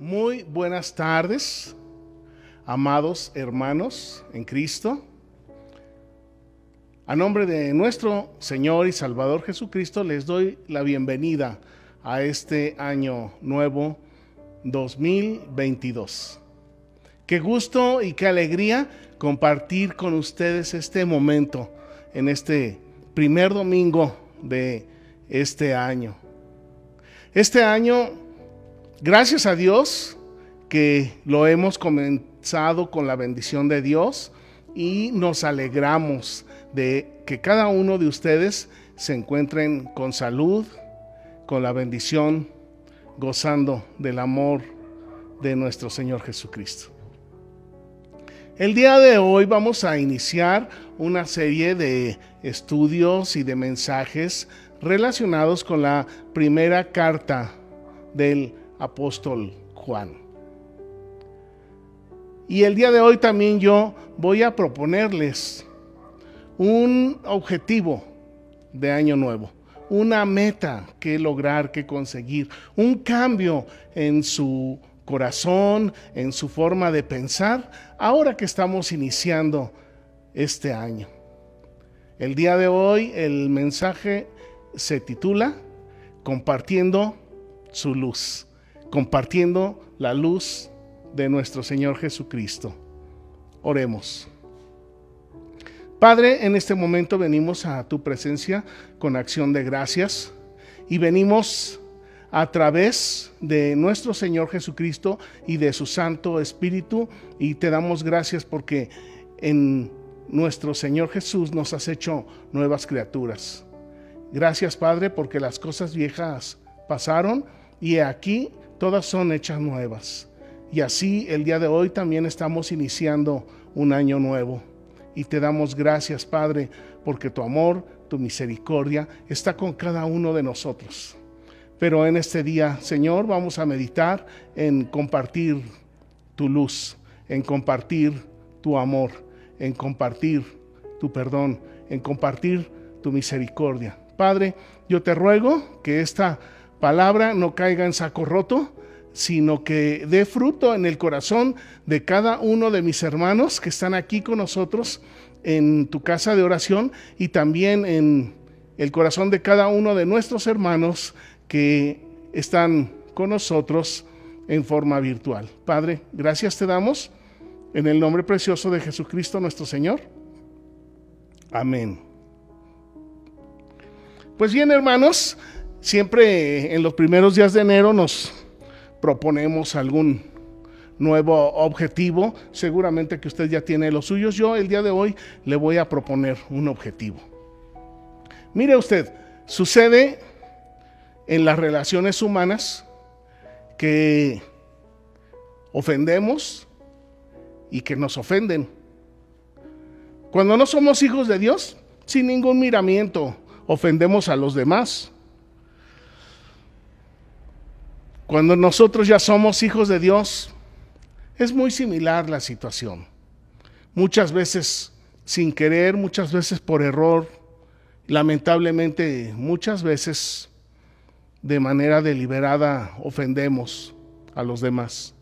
Muy buenas tardes, amados hermanos en Cristo. A nombre de nuestro Señor y Salvador Jesucristo les doy la bienvenida a este año nuevo 2022. Qué gusto y qué alegría compartir con ustedes este momento en este primer domingo de este año. Este año Gracias a Dios que lo hemos comenzado con la bendición de Dios y nos alegramos de que cada uno de ustedes se encuentren con salud, con la bendición, gozando del amor de nuestro Señor Jesucristo. El día de hoy vamos a iniciar una serie de estudios y de mensajes relacionados con la primera carta del apóstol Juan. Y el día de hoy también yo voy a proponerles un objetivo de año nuevo, una meta que lograr, que conseguir, un cambio en su corazón, en su forma de pensar, ahora que estamos iniciando este año. El día de hoy el mensaje se titula Compartiendo su luz compartiendo la luz de nuestro Señor Jesucristo. Oremos. Padre, en este momento venimos a tu presencia con acción de gracias y venimos a través de nuestro Señor Jesucristo y de su Santo Espíritu y te damos gracias porque en nuestro Señor Jesús nos has hecho nuevas criaturas. Gracias Padre porque las cosas viejas pasaron y aquí todas son hechas nuevas. Y así el día de hoy también estamos iniciando un año nuevo. Y te damos gracias, Padre, porque tu amor, tu misericordia está con cada uno de nosotros. Pero en este día, Señor, vamos a meditar en compartir tu luz, en compartir tu amor, en compartir tu perdón, en compartir tu misericordia. Padre, yo te ruego que esta palabra no caiga en saco roto, sino que dé fruto en el corazón de cada uno de mis hermanos que están aquí con nosotros en tu casa de oración y también en el corazón de cada uno de nuestros hermanos que están con nosotros en forma virtual. Padre, gracias te damos en el nombre precioso de Jesucristo nuestro Señor. Amén. Pues bien, hermanos, Siempre en los primeros días de enero nos proponemos algún nuevo objetivo. Seguramente que usted ya tiene los suyos. Yo el día de hoy le voy a proponer un objetivo. Mire usted, sucede en las relaciones humanas que ofendemos y que nos ofenden. Cuando no somos hijos de Dios, sin ningún miramiento, ofendemos a los demás. Cuando nosotros ya somos hijos de Dios, es muy similar la situación. Muchas veces sin querer, muchas veces por error, lamentablemente muchas veces de manera deliberada ofendemos a los demás.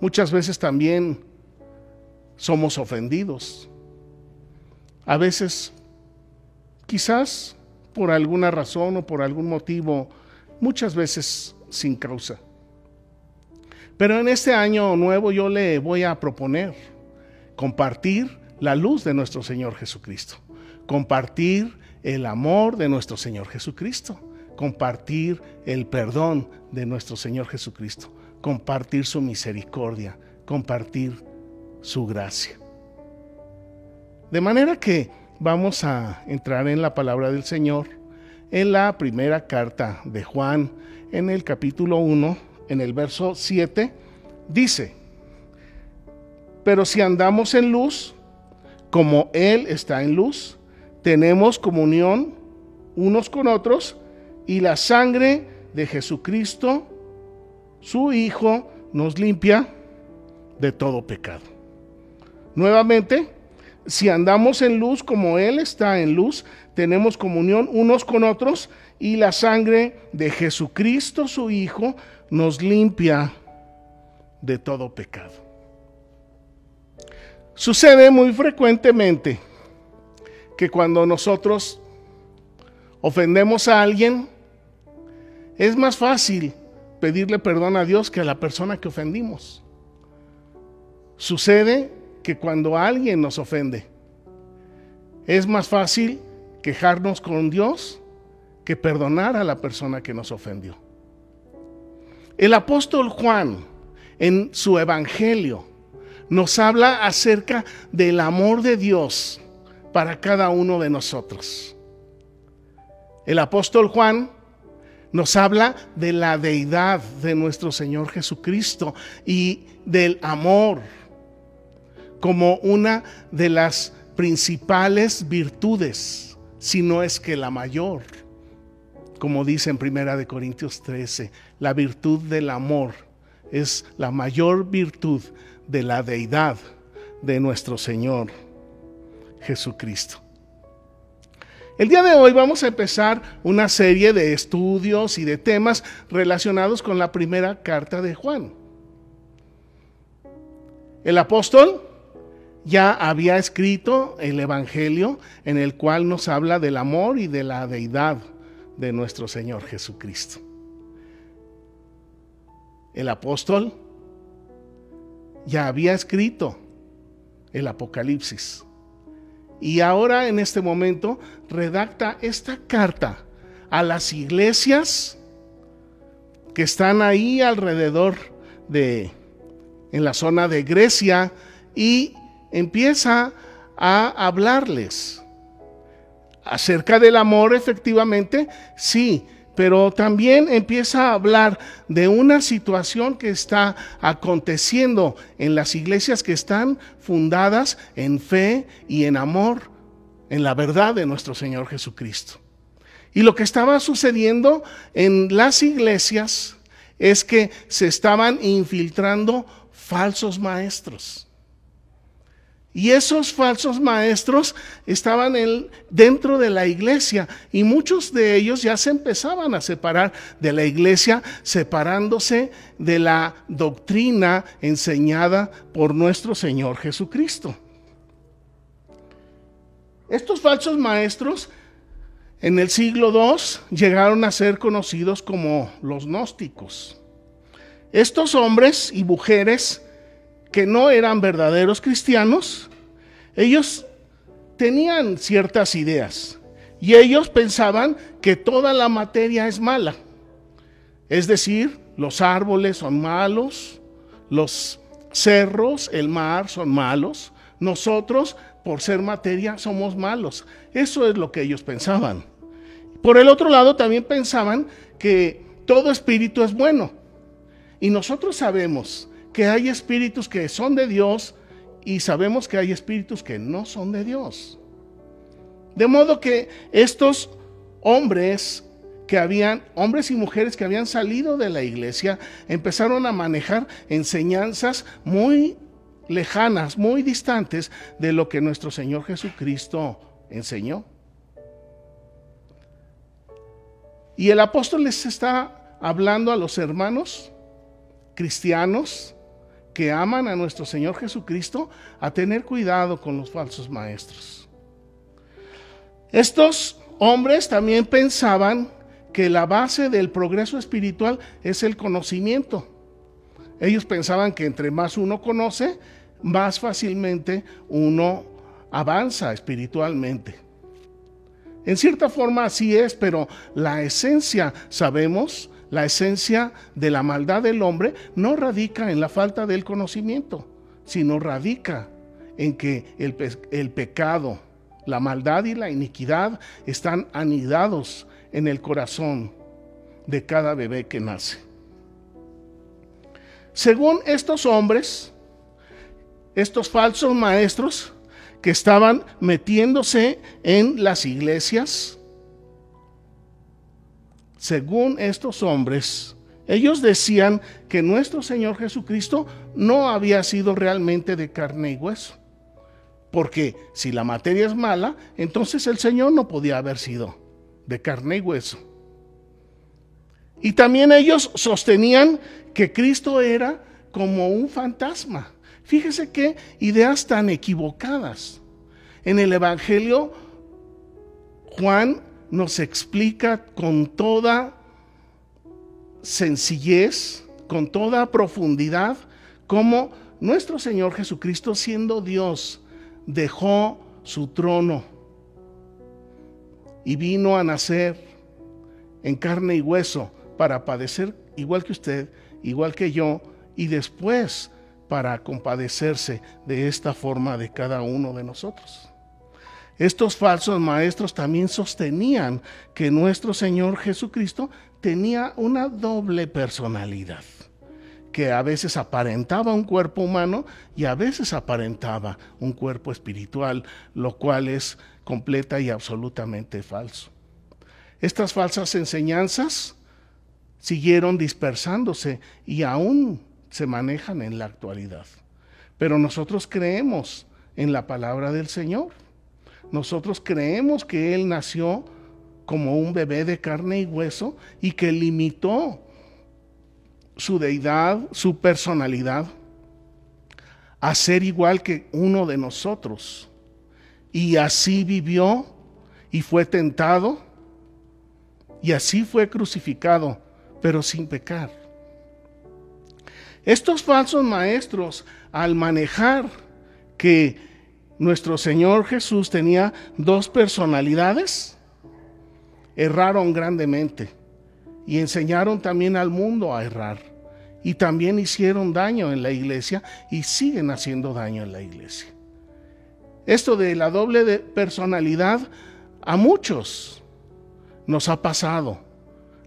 Muchas veces también somos ofendidos. A veces, quizás por alguna razón o por algún motivo, muchas veces sin causa. Pero en este año nuevo yo le voy a proponer compartir la luz de nuestro Señor Jesucristo, compartir el amor de nuestro Señor Jesucristo, compartir el perdón de nuestro Señor Jesucristo, compartir su misericordia, compartir su gracia. De manera que vamos a entrar en la palabra del Señor en la primera carta de Juan, en el capítulo 1, en el verso 7, dice, pero si andamos en luz, como Él está en luz, tenemos comunión unos con otros y la sangre de Jesucristo, su Hijo, nos limpia de todo pecado. Nuevamente, si andamos en luz como Él está en luz, tenemos comunión unos con otros y la sangre de Jesucristo su Hijo nos limpia de todo pecado. Sucede muy frecuentemente que cuando nosotros ofendemos a alguien, es más fácil pedirle perdón a Dios que a la persona que ofendimos. Sucede que cuando alguien nos ofende, es más fácil quejarnos con Dios que perdonar a la persona que nos ofendió. El apóstol Juan, en su evangelio, nos habla acerca del amor de Dios para cada uno de nosotros. El apóstol Juan nos habla de la deidad de nuestro Señor Jesucristo y del amor como una de las principales virtudes, si no es que la mayor. Como dice en Primera de Corintios 13, la virtud del amor es la mayor virtud de la deidad de nuestro Señor Jesucristo. El día de hoy vamos a empezar una serie de estudios y de temas relacionados con la primera carta de Juan. El apóstol ya había escrito el Evangelio en el cual nos habla del amor y de la deidad de nuestro Señor Jesucristo. El apóstol ya había escrito el Apocalipsis. Y ahora en este momento redacta esta carta a las iglesias que están ahí alrededor de, en la zona de Grecia, y empieza a hablarles acerca del amor, efectivamente, sí, pero también empieza a hablar de una situación que está aconteciendo en las iglesias que están fundadas en fe y en amor, en la verdad de nuestro Señor Jesucristo. Y lo que estaba sucediendo en las iglesias es que se estaban infiltrando falsos maestros. Y esos falsos maestros estaban dentro de la iglesia y muchos de ellos ya se empezaban a separar de la iglesia, separándose de la doctrina enseñada por nuestro Señor Jesucristo. Estos falsos maestros en el siglo II llegaron a ser conocidos como los gnósticos. Estos hombres y mujeres que no eran verdaderos cristianos, ellos tenían ciertas ideas y ellos pensaban que toda la materia es mala. Es decir, los árboles son malos, los cerros, el mar son malos, nosotros por ser materia somos malos. Eso es lo que ellos pensaban. Por el otro lado también pensaban que todo espíritu es bueno. Y nosotros sabemos que hay espíritus que son de Dios y sabemos que hay espíritus que no son de Dios. De modo que estos hombres que habían, hombres y mujeres que habían salido de la iglesia, empezaron a manejar enseñanzas muy lejanas, muy distantes de lo que nuestro Señor Jesucristo enseñó. Y el apóstol les está hablando a los hermanos cristianos que aman a nuestro Señor Jesucristo a tener cuidado con los falsos maestros. Estos hombres también pensaban que la base del progreso espiritual es el conocimiento. Ellos pensaban que entre más uno conoce, más fácilmente uno avanza espiritualmente. En cierta forma así es, pero la esencia, sabemos, la esencia de la maldad del hombre no radica en la falta del conocimiento, sino radica en que el, el pecado, la maldad y la iniquidad están anidados en el corazón de cada bebé que nace. Según estos hombres, estos falsos maestros que estaban metiéndose en las iglesias, según estos hombres, ellos decían que nuestro Señor Jesucristo no había sido realmente de carne y hueso. Porque si la materia es mala, entonces el Señor no podía haber sido de carne y hueso. Y también ellos sostenían que Cristo era como un fantasma. Fíjese qué ideas tan equivocadas. En el Evangelio, Juan nos explica con toda sencillez, con toda profundidad, cómo nuestro Señor Jesucristo, siendo Dios, dejó su trono y vino a nacer en carne y hueso para padecer igual que usted, igual que yo, y después para compadecerse de esta forma de cada uno de nosotros. Estos falsos maestros también sostenían que nuestro Señor Jesucristo tenía una doble personalidad, que a veces aparentaba un cuerpo humano y a veces aparentaba un cuerpo espiritual, lo cual es completa y absolutamente falso. Estas falsas enseñanzas siguieron dispersándose y aún se manejan en la actualidad. Pero nosotros creemos en la palabra del Señor. Nosotros creemos que Él nació como un bebé de carne y hueso y que limitó su deidad, su personalidad, a ser igual que uno de nosotros. Y así vivió y fue tentado y así fue crucificado, pero sin pecar. Estos falsos maestros, al manejar que nuestro Señor Jesús tenía dos personalidades, erraron grandemente y enseñaron también al mundo a errar. Y también hicieron daño en la iglesia y siguen haciendo daño en la iglesia. Esto de la doble personalidad a muchos nos ha pasado.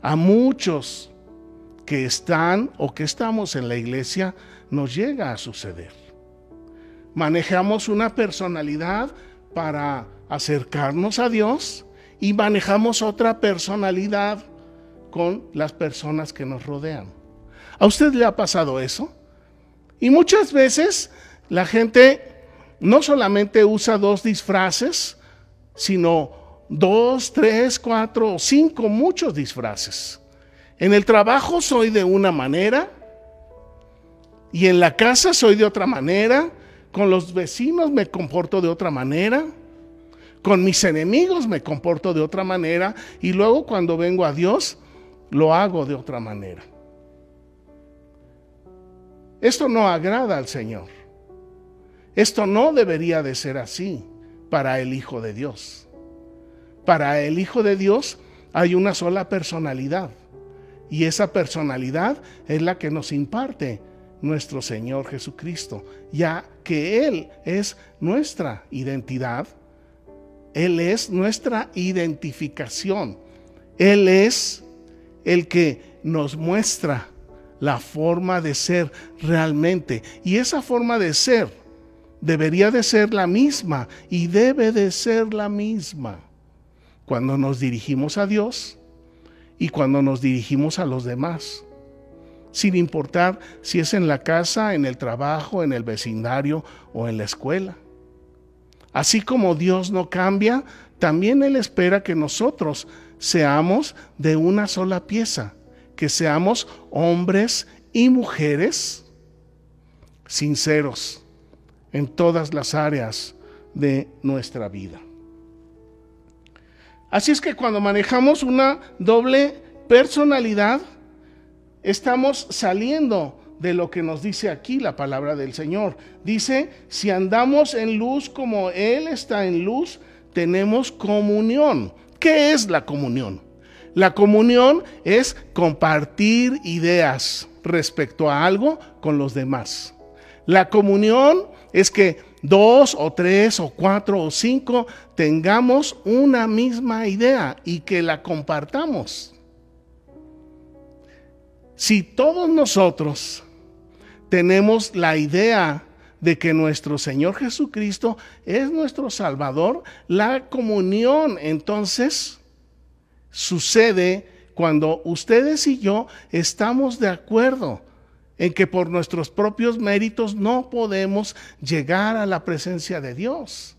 A muchos que están o que estamos en la iglesia nos llega a suceder. Manejamos una personalidad para acercarnos a Dios y manejamos otra personalidad con las personas que nos rodean. ¿A usted le ha pasado eso? Y muchas veces la gente no solamente usa dos disfraces, sino dos, tres, cuatro o cinco, muchos disfraces. En el trabajo soy de una manera y en la casa soy de otra manera, con los vecinos me comporto de otra manera, con mis enemigos me comporto de otra manera y luego cuando vengo a Dios lo hago de otra manera. Esto no agrada al Señor. Esto no debería de ser así para el Hijo de Dios. Para el Hijo de Dios hay una sola personalidad y esa personalidad es la que nos imparte nuestro Señor Jesucristo, ya que Él es nuestra identidad, Él es nuestra identificación, Él es el que nos muestra la forma de ser realmente. Y esa forma de ser debería de ser la misma y debe de ser la misma cuando nos dirigimos a Dios y cuando nos dirigimos a los demás, sin importar si es en la casa, en el trabajo, en el vecindario o en la escuela. Así como Dios no cambia, también Él espera que nosotros seamos de una sola pieza, que seamos hombres y mujeres sinceros en todas las áreas de nuestra vida. Así es que cuando manejamos una doble personalidad, estamos saliendo de lo que nos dice aquí la palabra del Señor. Dice, si andamos en luz como Él está en luz, tenemos comunión. ¿Qué es la comunión? La comunión es compartir ideas respecto a algo con los demás. La comunión es que dos o tres o cuatro o cinco tengamos una misma idea y que la compartamos. Si todos nosotros tenemos la idea de que nuestro Señor Jesucristo es nuestro Salvador, la comunión entonces sucede cuando ustedes y yo estamos de acuerdo en que por nuestros propios méritos no podemos llegar a la presencia de Dios,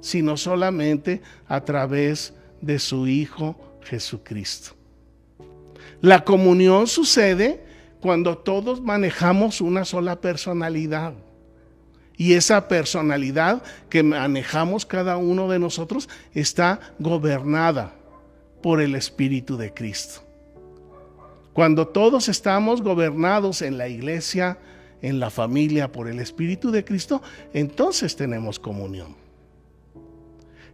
sino solamente a través de su Hijo Jesucristo. La comunión sucede cuando todos manejamos una sola personalidad. Y esa personalidad que manejamos cada uno de nosotros está gobernada por el Espíritu de Cristo. Cuando todos estamos gobernados en la iglesia, en la familia por el Espíritu de Cristo, entonces tenemos comunión.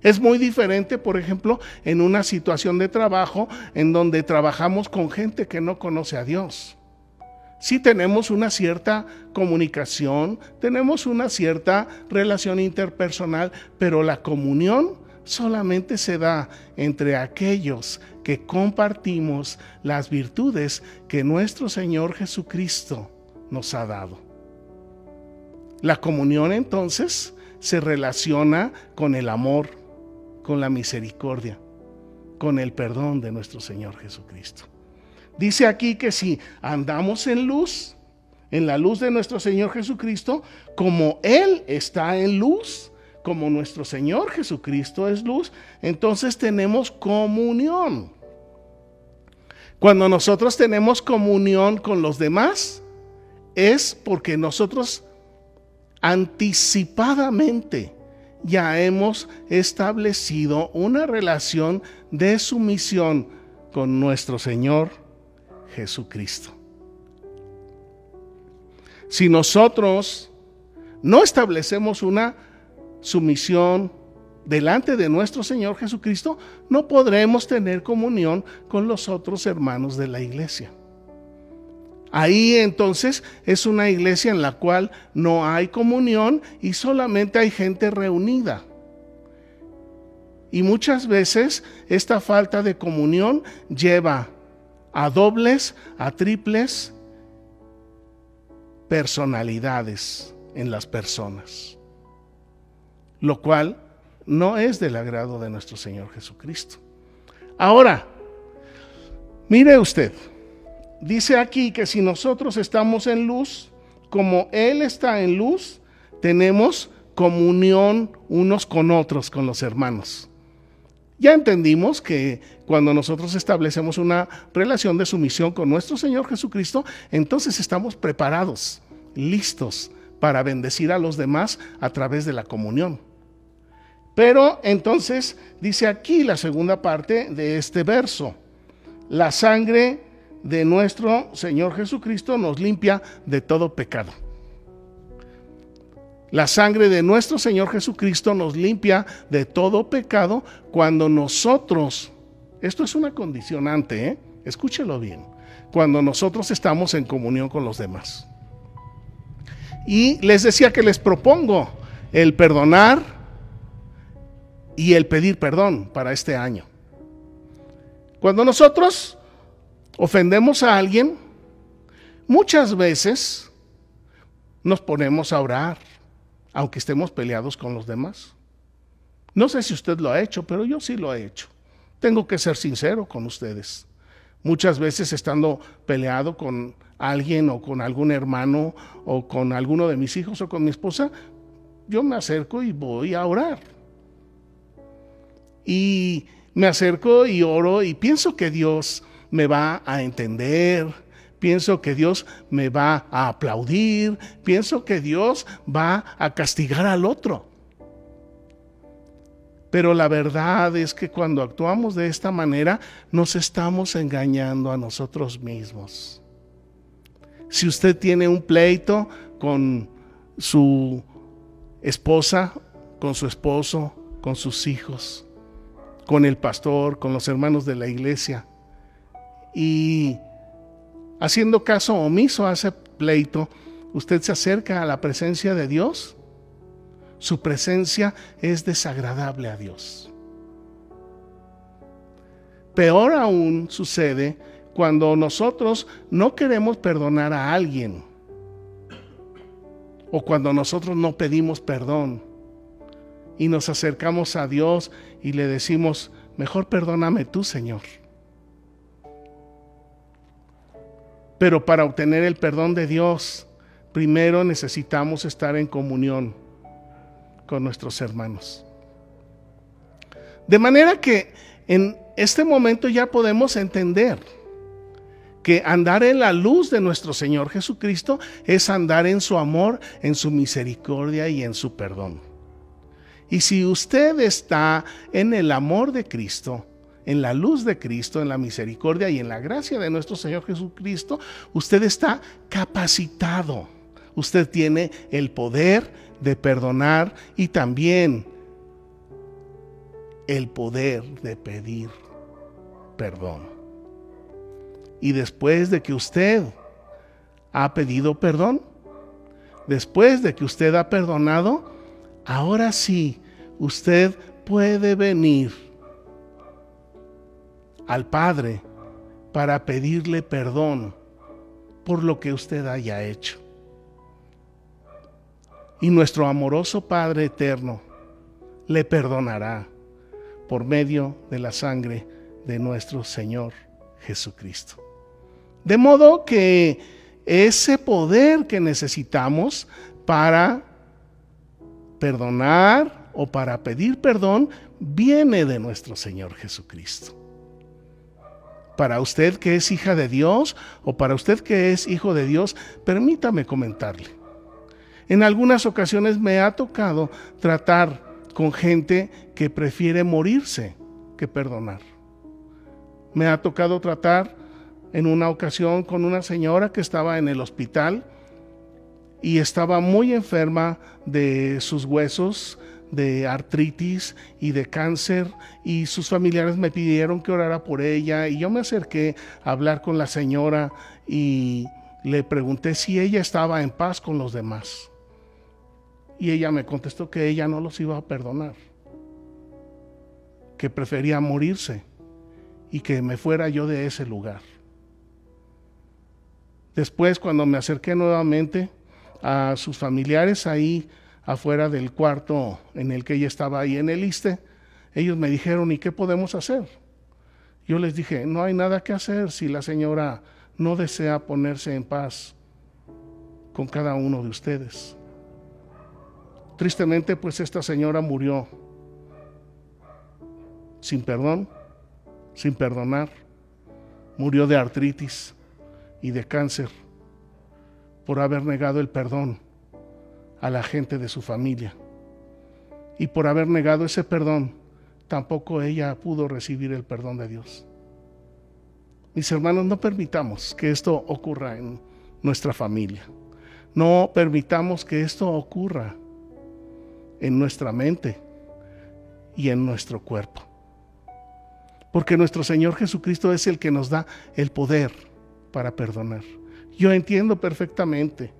Es muy diferente, por ejemplo, en una situación de trabajo en donde trabajamos con gente que no conoce a Dios. Sí tenemos una cierta comunicación, tenemos una cierta relación interpersonal, pero la comunión solamente se da entre aquellos que compartimos las virtudes que nuestro Señor Jesucristo nos ha dado. La comunión entonces se relaciona con el amor, con la misericordia, con el perdón de nuestro Señor Jesucristo. Dice aquí que si andamos en luz, en la luz de nuestro Señor Jesucristo, como Él está en luz, como nuestro Señor Jesucristo es luz, entonces tenemos comunión. Cuando nosotros tenemos comunión con los demás, es porque nosotros anticipadamente ya hemos establecido una relación de sumisión con nuestro Señor Jesucristo. Si nosotros no establecemos una sumisión delante de nuestro Señor Jesucristo, no podremos tener comunión con los otros hermanos de la iglesia. Ahí entonces es una iglesia en la cual no hay comunión y solamente hay gente reunida. Y muchas veces esta falta de comunión lleva a dobles, a triples personalidades en las personas lo cual no es del agrado de nuestro Señor Jesucristo. Ahora, mire usted, dice aquí que si nosotros estamos en luz, como Él está en luz, tenemos comunión unos con otros, con los hermanos. Ya entendimos que cuando nosotros establecemos una relación de sumisión con nuestro Señor Jesucristo, entonces estamos preparados, listos para bendecir a los demás a través de la comunión. Pero entonces dice aquí la segunda parte de este verso, la sangre de nuestro Señor Jesucristo nos limpia de todo pecado. La sangre de nuestro Señor Jesucristo nos limpia de todo pecado cuando nosotros, esto es una condicionante, ¿eh? escúchelo bien, cuando nosotros estamos en comunión con los demás. Y les decía que les propongo el perdonar, y el pedir perdón para este año. Cuando nosotros ofendemos a alguien, muchas veces nos ponemos a orar, aunque estemos peleados con los demás. No sé si usted lo ha hecho, pero yo sí lo he hecho. Tengo que ser sincero con ustedes. Muchas veces estando peleado con alguien o con algún hermano o con alguno de mis hijos o con mi esposa, yo me acerco y voy a orar y me acerco y oro y pienso que Dios me va a entender, pienso que Dios me va a aplaudir, pienso que Dios va a castigar al otro. Pero la verdad es que cuando actuamos de esta manera nos estamos engañando a nosotros mismos. Si usted tiene un pleito con su esposa, con su esposo, con sus hijos, con el pastor, con los hermanos de la iglesia. Y haciendo caso omiso a ese pleito, usted se acerca a la presencia de Dios. Su presencia es desagradable a Dios. Peor aún sucede cuando nosotros no queremos perdonar a alguien o cuando nosotros no pedimos perdón y nos acercamos a Dios y le decimos, mejor perdóname tú, Señor. Pero para obtener el perdón de Dios, primero necesitamos estar en comunión con nuestros hermanos. De manera que en este momento ya podemos entender que andar en la luz de nuestro Señor Jesucristo es andar en su amor, en su misericordia y en su perdón. Y si usted está en el amor de Cristo, en la luz de Cristo, en la misericordia y en la gracia de nuestro Señor Jesucristo, usted está capacitado. Usted tiene el poder de perdonar y también el poder de pedir perdón. Y después de que usted ha pedido perdón, después de que usted ha perdonado, ahora sí, usted puede venir al Padre para pedirle perdón por lo que usted haya hecho. Y nuestro amoroso Padre eterno le perdonará por medio de la sangre de nuestro Señor Jesucristo. De modo que ese poder que necesitamos para perdonar o para pedir perdón viene de nuestro Señor Jesucristo. Para usted que es hija de Dios o para usted que es hijo de Dios, permítame comentarle. En algunas ocasiones me ha tocado tratar con gente que prefiere morirse que perdonar. Me ha tocado tratar en una ocasión con una señora que estaba en el hospital y estaba muy enferma de sus huesos, de artritis y de cáncer y sus familiares me pidieron que orara por ella y yo me acerqué a hablar con la señora y le pregunté si ella estaba en paz con los demás. Y ella me contestó que ella no los iba a perdonar, que prefería morirse y que me fuera yo de ese lugar. Después, cuando me acerqué nuevamente a sus familiares ahí afuera del cuarto en el que ella estaba ahí en el ISTE, ellos me dijeron, ¿y qué podemos hacer? Yo les dije, no hay nada que hacer si la señora no desea ponerse en paz con cada uno de ustedes. Tristemente, pues esta señora murió sin perdón, sin perdonar. Murió de artritis y de cáncer por haber negado el perdón a la gente de su familia. Y por haber negado ese perdón, tampoco ella pudo recibir el perdón de Dios. Mis hermanos, no permitamos que esto ocurra en nuestra familia. No permitamos que esto ocurra en nuestra mente y en nuestro cuerpo. Porque nuestro Señor Jesucristo es el que nos da el poder para perdonar. Yo entiendo perfectamente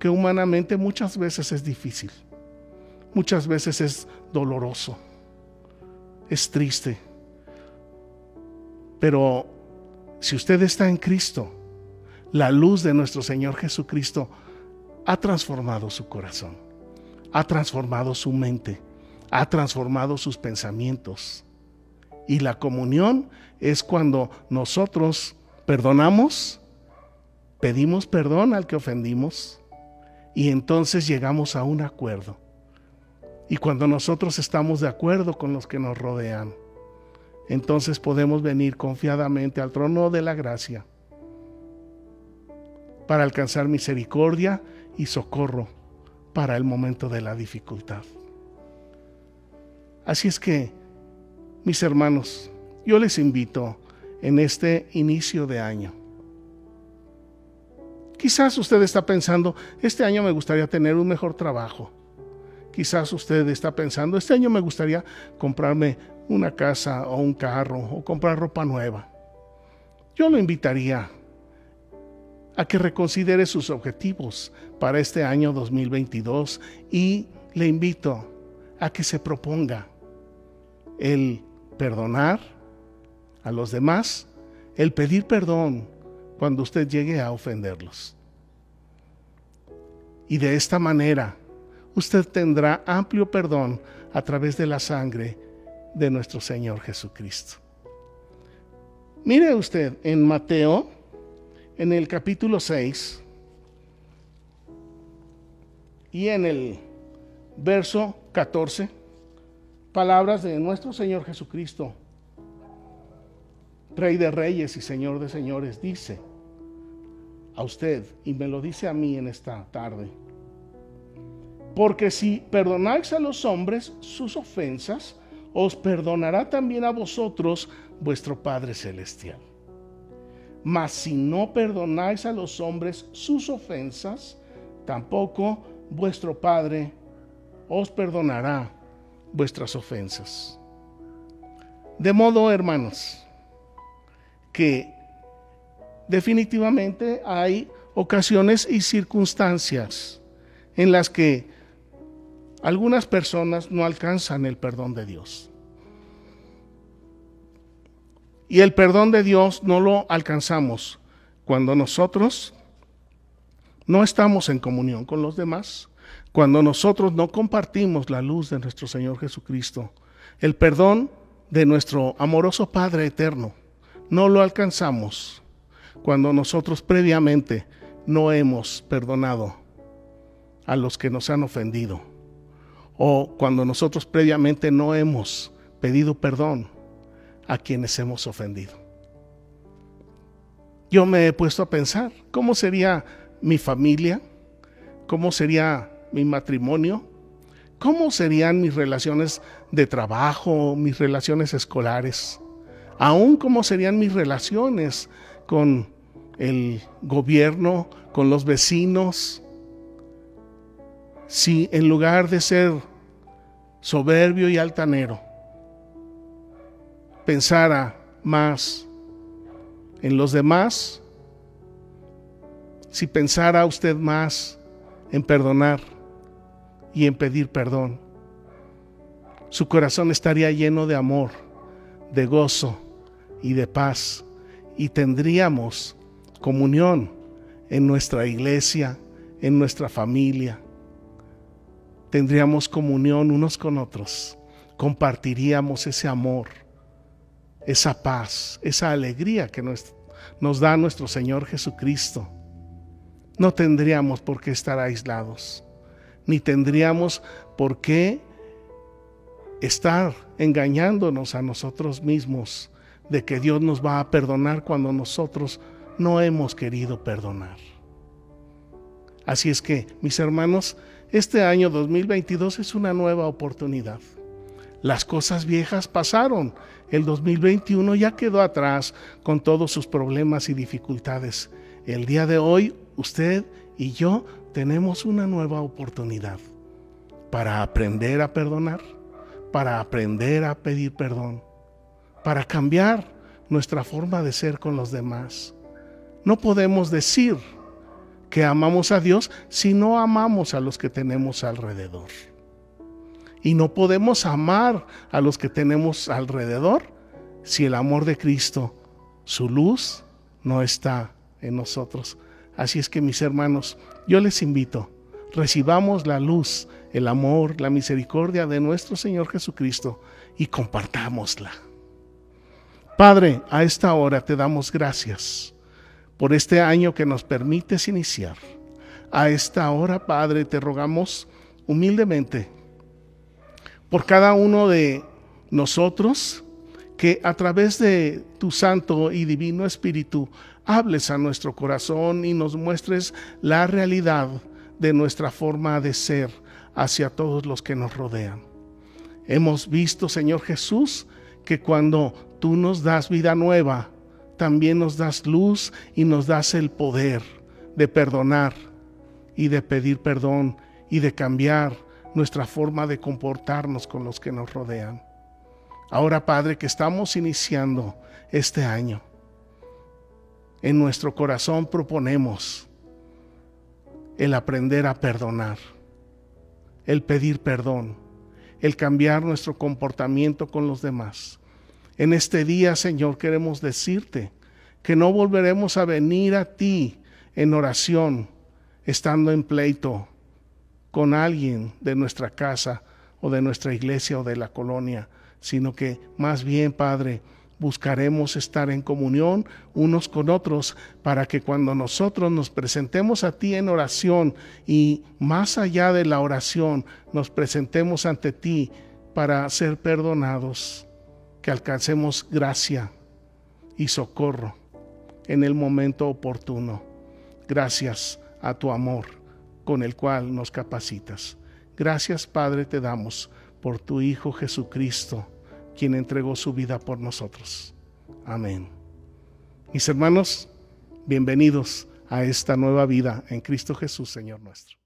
que humanamente muchas veces es difícil, muchas veces es doloroso, es triste. Pero si usted está en Cristo, la luz de nuestro Señor Jesucristo ha transformado su corazón ha transformado su mente, ha transformado sus pensamientos. Y la comunión es cuando nosotros perdonamos, pedimos perdón al que ofendimos y entonces llegamos a un acuerdo. Y cuando nosotros estamos de acuerdo con los que nos rodean, entonces podemos venir confiadamente al trono de la gracia para alcanzar misericordia y socorro para el momento de la dificultad. Así es que, mis hermanos, yo les invito en este inicio de año. Quizás usted está pensando, este año me gustaría tener un mejor trabajo. Quizás usted está pensando, este año me gustaría comprarme una casa o un carro o comprar ropa nueva. Yo lo invitaría a que reconsidere sus objetivos para este año 2022 y le invito a que se proponga el perdonar a los demás, el pedir perdón cuando usted llegue a ofenderlos. Y de esta manera usted tendrá amplio perdón a través de la sangre de nuestro Señor Jesucristo. Mire usted en Mateo en el capítulo 6 y en el verso 14, palabras de nuestro Señor Jesucristo, Rey de Reyes y Señor de Señores, dice, a usted y me lo dice a mí en esta tarde. Porque si perdonáis a los hombres sus ofensas, os perdonará también a vosotros vuestro Padre Celestial. Mas si no perdonáis a los hombres sus ofensas, tampoco vuestro Padre os perdonará vuestras ofensas. De modo, hermanos, que definitivamente hay ocasiones y circunstancias en las que algunas personas no alcanzan el perdón de Dios. Y el perdón de Dios no lo alcanzamos cuando nosotros no estamos en comunión con los demás, cuando nosotros no compartimos la luz de nuestro Señor Jesucristo. El perdón de nuestro amoroso Padre eterno no lo alcanzamos cuando nosotros previamente no hemos perdonado a los que nos han ofendido o cuando nosotros previamente no hemos pedido perdón a quienes hemos ofendido. Yo me he puesto a pensar, ¿cómo sería mi familia? ¿Cómo sería mi matrimonio? ¿Cómo serían mis relaciones de trabajo, mis relaciones escolares? Aún cómo serían mis relaciones con el gobierno, con los vecinos, si en lugar de ser soberbio y altanero, pensara más en los demás, si pensara usted más en perdonar y en pedir perdón, su corazón estaría lleno de amor, de gozo y de paz y tendríamos comunión en nuestra iglesia, en nuestra familia tendríamos comunión unos con otros, compartiríamos ese amor, esa paz, esa alegría que nos, nos da nuestro Señor Jesucristo. No tendríamos por qué estar aislados, ni tendríamos por qué estar engañándonos a nosotros mismos de que Dios nos va a perdonar cuando nosotros no hemos querido perdonar. Así es que, mis hermanos, este año 2022 es una nueva oportunidad. Las cosas viejas pasaron. El 2021 ya quedó atrás con todos sus problemas y dificultades. El día de hoy, usted y yo tenemos una nueva oportunidad para aprender a perdonar, para aprender a pedir perdón, para cambiar nuestra forma de ser con los demás. No podemos decir que amamos a Dios si no amamos a los que tenemos alrededor. Y no podemos amar a los que tenemos alrededor si el amor de Cristo, su luz, no está en nosotros. Así es que mis hermanos, yo les invito, recibamos la luz, el amor, la misericordia de nuestro Señor Jesucristo y compartámosla. Padre, a esta hora te damos gracias por este año que nos permites iniciar. A esta hora, Padre, te rogamos humildemente por cada uno de nosotros que a través de tu santo y divino Espíritu hables a nuestro corazón y nos muestres la realidad de nuestra forma de ser hacia todos los que nos rodean. Hemos visto, Señor Jesús, que cuando tú nos das vida nueva, también nos das luz y nos das el poder de perdonar y de pedir perdón y de cambiar nuestra forma de comportarnos con los que nos rodean. Ahora, Padre, que estamos iniciando este año, en nuestro corazón proponemos el aprender a perdonar, el pedir perdón, el cambiar nuestro comportamiento con los demás en este día, Señor, queremos decirte que no volveremos a venir a ti en oración, estando en pleito con alguien de nuestra casa o de nuestra iglesia o de la colonia, sino que más bien, Padre, buscaremos estar en comunión unos con otros para que cuando nosotros nos presentemos a ti en oración y más allá de la oración nos presentemos ante ti para ser perdonados que alcancemos gracia y socorro en el momento oportuno. gracias a tu amor con el cual nos capacitas. Gracias Padre te damos por tu Hijo Jesucristo, quien entregó su vida por nosotros. Amén. Mis hermanos, bienvenidos a esta nueva vida en Cristo Jesús, Señor nuestro.